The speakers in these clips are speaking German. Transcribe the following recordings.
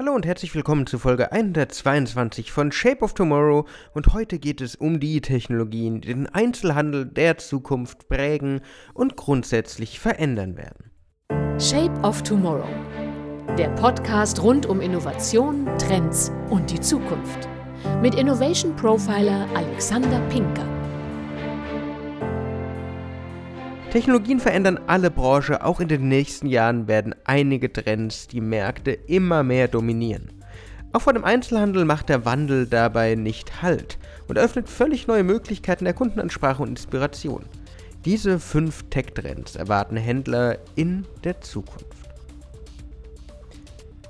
Hallo und herzlich willkommen zu Folge 122 von Shape of Tomorrow und heute geht es um die Technologien, die den Einzelhandel der Zukunft prägen und grundsätzlich verändern werden. Shape of Tomorrow. Der Podcast rund um Innovation, Trends und die Zukunft. Mit Innovation Profiler Alexander Pinker. Technologien verändern alle Branchen, auch in den nächsten Jahren werden einige Trends die Märkte immer mehr dominieren. Auch vor dem Einzelhandel macht der Wandel dabei nicht Halt und eröffnet völlig neue Möglichkeiten der Kundenansprache und Inspiration. Diese fünf Tech-Trends erwarten Händler in der Zukunft.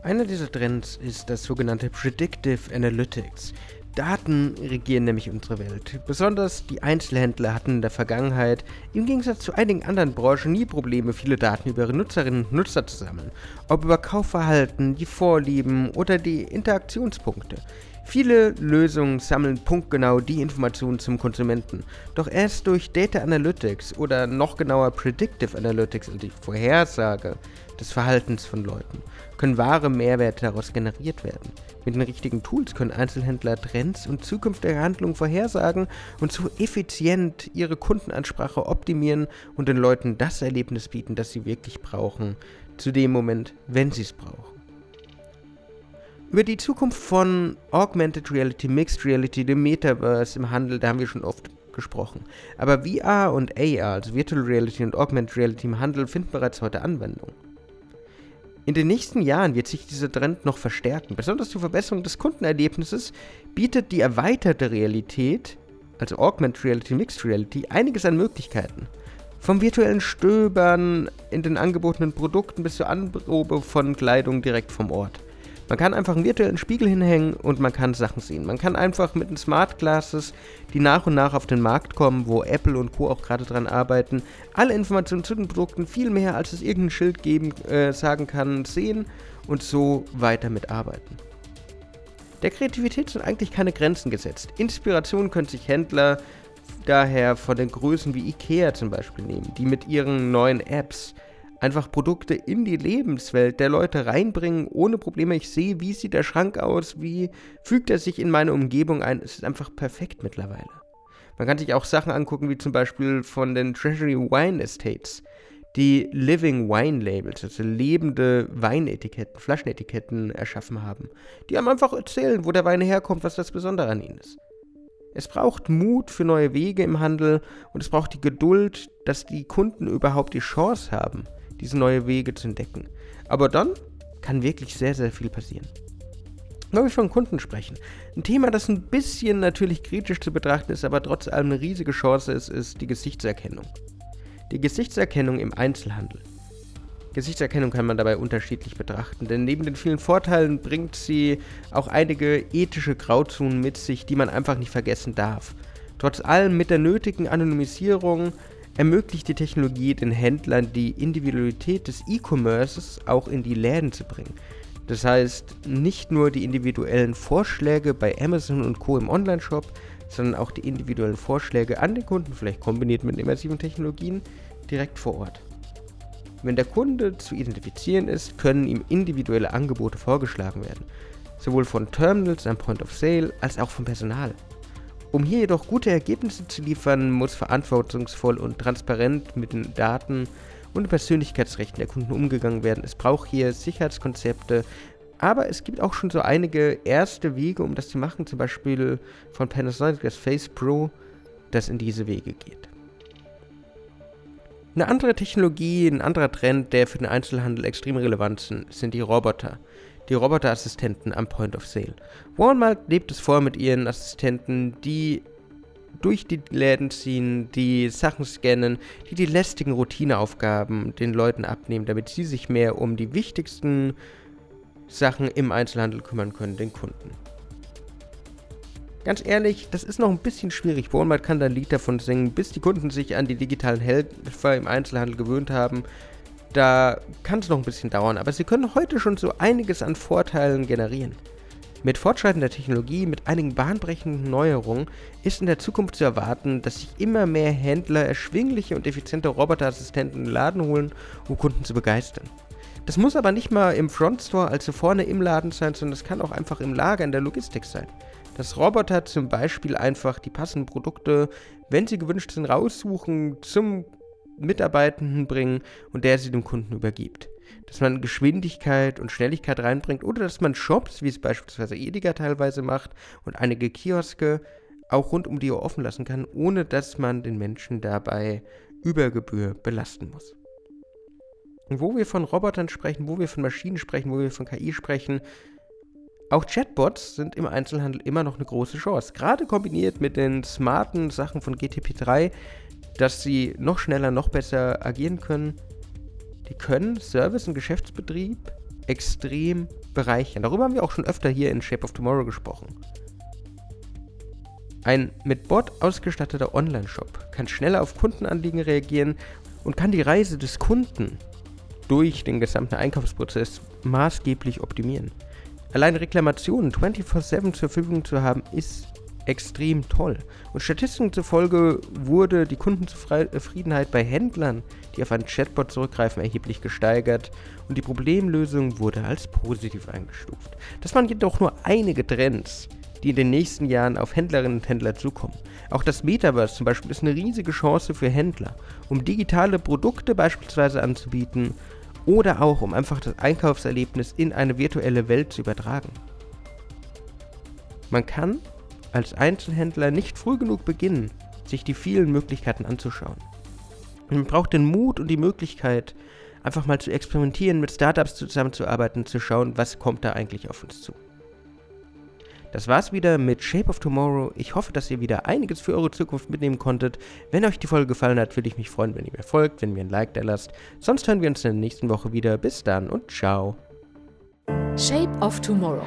Einer dieser Trends ist das sogenannte Predictive Analytics. Daten regieren nämlich unsere Welt. Besonders die Einzelhändler hatten in der Vergangenheit im Gegensatz zu einigen anderen Branchen nie Probleme, viele Daten über ihre Nutzerinnen und Nutzer zu sammeln. Ob über Kaufverhalten, die Vorlieben oder die Interaktionspunkte. Viele Lösungen sammeln punktgenau die Informationen zum Konsumenten. Doch erst durch Data Analytics oder noch genauer Predictive Analytics, also die Vorhersage des Verhaltens von Leuten, können wahre Mehrwerte daraus generiert werden. Mit den richtigen Tools können Einzelhändler Trends und zukünftige Handlungen vorhersagen und so effizient ihre Kundenansprache optimieren und den Leuten das Erlebnis bieten, das sie wirklich brauchen, zu dem Moment, wenn sie es brauchen. Über die Zukunft von Augmented Reality, Mixed Reality, dem Metaverse im Handel, da haben wir schon oft gesprochen. Aber VR und AR, also Virtual Reality und Augmented Reality im Handel, finden bereits heute Anwendung. In den nächsten Jahren wird sich dieser Trend noch verstärken. Besonders zur Verbesserung des Kundenerlebnisses bietet die erweiterte Realität, also Augmented Reality, Mixed Reality, einiges an Möglichkeiten. Vom virtuellen Stöbern in den angebotenen Produkten bis zur Anprobe von Kleidung direkt vom Ort. Man kann einfach einen virtuellen Spiegel hinhängen und man kann Sachen sehen. Man kann einfach mit den Smart Glasses, die nach und nach auf den Markt kommen, wo Apple und Co. auch gerade dran arbeiten, alle Informationen zu den Produkten viel mehr, als es irgendein Schild geben, äh, sagen kann, sehen und so weiter mitarbeiten. Der Kreativität sind eigentlich keine Grenzen gesetzt. Inspiration können sich Händler daher von den Größen wie IKEA zum Beispiel nehmen, die mit ihren neuen Apps einfach Produkte in die Lebenswelt der Leute reinbringen, ohne Probleme. Ich sehe, wie sieht der Schrank aus, wie fügt er sich in meine Umgebung ein. Es ist einfach perfekt mittlerweile. Man kann sich auch Sachen angucken, wie zum Beispiel von den Treasury Wine Estates, die Living Wine Labels, also lebende Weinetiketten, Flaschenetiketten erschaffen haben. Die haben einfach erzählen, wo der Wein herkommt, was das Besondere an ihnen ist. Es braucht Mut für neue Wege im Handel und es braucht die Geduld, dass die Kunden überhaupt die Chance haben, diese neue Wege zu entdecken. Aber dann kann wirklich sehr, sehr viel passieren. Wenn wir von Kunden sprechen, ein Thema, das ein bisschen natürlich kritisch zu betrachten ist, aber trotz allem eine riesige Chance ist, ist die Gesichtserkennung. Die Gesichtserkennung im Einzelhandel. Gesichtserkennung kann man dabei unterschiedlich betrachten, denn neben den vielen Vorteilen bringt sie auch einige ethische Grauzonen mit sich, die man einfach nicht vergessen darf. Trotz allem mit der nötigen Anonymisierung ermöglicht die Technologie den Händlern die Individualität des E-Commerces auch in die Läden zu bringen. Das heißt, nicht nur die individuellen Vorschläge bei Amazon und Co. im Online-Shop, sondern auch die individuellen Vorschläge an den Kunden, vielleicht kombiniert mit immersiven Technologien, direkt vor Ort. Wenn der Kunde zu identifizieren ist, können ihm individuelle Angebote vorgeschlagen werden, sowohl von Terminals am Point of Sale als auch vom Personal. Um hier jedoch gute Ergebnisse zu liefern, muss verantwortungsvoll und transparent mit den Daten und Persönlichkeitsrechten der Kunden umgegangen werden. Es braucht hier Sicherheitskonzepte, aber es gibt auch schon so einige erste Wege, um das zu machen, zum Beispiel von Panasonic das Face Pro, das in diese Wege geht. Eine andere Technologie, ein anderer Trend, der für den Einzelhandel extrem relevant sind, sind die Roboter die Roboterassistenten am Point of Sale. Walmart lebt es vor mit ihren Assistenten, die durch die Läden ziehen, die Sachen scannen, die die lästigen Routineaufgaben den Leuten abnehmen, damit sie sich mehr um die wichtigsten Sachen im Einzelhandel kümmern können, den Kunden. Ganz ehrlich, das ist noch ein bisschen schwierig. Walmart kann da ein Lied davon singen, bis die Kunden sich an die digitalen Helfer im Einzelhandel gewöhnt haben, da kann es noch ein bisschen dauern, aber sie können heute schon so einiges an Vorteilen generieren. Mit fortschreitender Technologie, mit einigen bahnbrechenden Neuerungen ist in der Zukunft zu erwarten, dass sich immer mehr Händler erschwingliche und effiziente Roboterassistenten in den Laden holen, um Kunden zu begeistern. Das muss aber nicht mal im Frontstore, also vorne im Laden sein, sondern es kann auch einfach im Lager, in der Logistik sein. Dass Roboter zum Beispiel einfach die passenden Produkte, wenn sie gewünscht sind, raussuchen, zum Mitarbeitenden bringen und der sie dem Kunden übergibt. Dass man Geschwindigkeit und Schnelligkeit reinbringt oder dass man Shops, wie es beispielsweise Edeka teilweise macht und einige Kioske auch rund um die Uhr offen lassen kann, ohne dass man den Menschen dabei über Gebühr belasten muss. Und wo wir von Robotern sprechen, wo wir von Maschinen sprechen, wo wir von KI sprechen, auch Chatbots sind im Einzelhandel immer noch eine große Chance. Gerade kombiniert mit den smarten Sachen von GTP3, dass sie noch schneller, noch besser agieren können. Die können Service und Geschäftsbetrieb extrem bereichern. Darüber haben wir auch schon öfter hier in Shape of Tomorrow gesprochen. Ein mit Bot ausgestatteter Online-Shop kann schneller auf Kundenanliegen reagieren und kann die Reise des Kunden durch den gesamten Einkaufsprozess maßgeblich optimieren. Allein Reklamationen 24/7 zur Verfügung zu haben, ist extrem toll. Und Statistiken zufolge wurde die Kundenzufriedenheit bei Händlern, die auf einen Chatbot zurückgreifen, erheblich gesteigert und die Problemlösung wurde als positiv eingestuft. Das waren jedoch nur einige Trends, die in den nächsten Jahren auf Händlerinnen und Händler zukommen. Auch das Metaverse zum Beispiel ist eine riesige Chance für Händler, um digitale Produkte beispielsweise anzubieten oder auch um einfach das Einkaufserlebnis in eine virtuelle Welt zu übertragen. Man kann als Einzelhändler nicht früh genug beginnen, sich die vielen Möglichkeiten anzuschauen. Man braucht den Mut und die Möglichkeit, einfach mal zu experimentieren, mit Startups zusammenzuarbeiten, zu schauen, was kommt da eigentlich auf uns zu. Das war's wieder mit Shape of Tomorrow. Ich hoffe, dass ihr wieder einiges für eure Zukunft mitnehmen konntet. Wenn euch die Folge gefallen hat, würde ich mich freuen, wenn ihr mir folgt, wenn ihr ein Like da lasst. Sonst hören wir uns in der nächsten Woche wieder. Bis dann und ciao. Shape of Tomorrow.